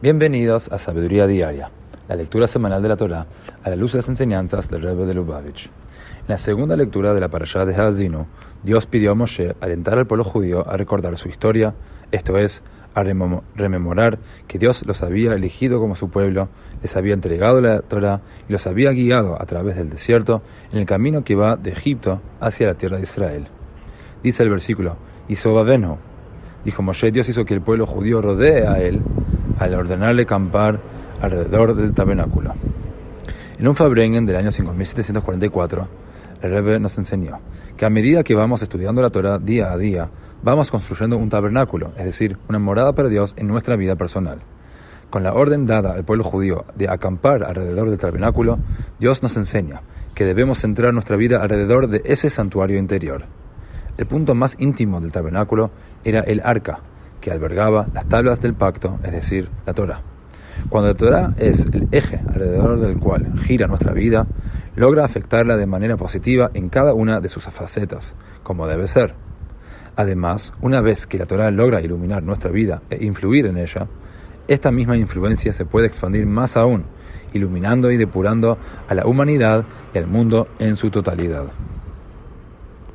Bienvenidos a Sabiduría Diaria, la lectura semanal de la Torá a la luz de las enseñanzas del Rebbe de Lubavitch. En la segunda lectura de la parashá de Hazinu, Dios pidió a Moshe alentar al pueblo judío a recordar su historia, esto es, a rememorar que Dios los había elegido como su pueblo, les había entregado la Torá y los había guiado a través del desierto en el camino que va de Egipto hacia la tierra de Israel. Dice el versículo, Isobaveno, dijo Moshe, Dios hizo que el pueblo judío rodee a él al ordenarle acampar alrededor del tabernáculo. En un Fabrengen del año 5744, el Rebbe nos enseñó que a medida que vamos estudiando la Torah día a día, vamos construyendo un tabernáculo, es decir, una morada para Dios en nuestra vida personal. Con la orden dada al pueblo judío de acampar alrededor del tabernáculo, Dios nos enseña que debemos centrar nuestra vida alrededor de ese santuario interior. El punto más íntimo del tabernáculo era el arca, que albergaba las tablas del pacto, es decir, la Torah. Cuando la Torah es el eje alrededor del cual gira nuestra vida, logra afectarla de manera positiva en cada una de sus facetas, como debe ser. Además, una vez que la Torah logra iluminar nuestra vida e influir en ella, esta misma influencia se puede expandir más aún, iluminando y depurando a la humanidad y al mundo en su totalidad.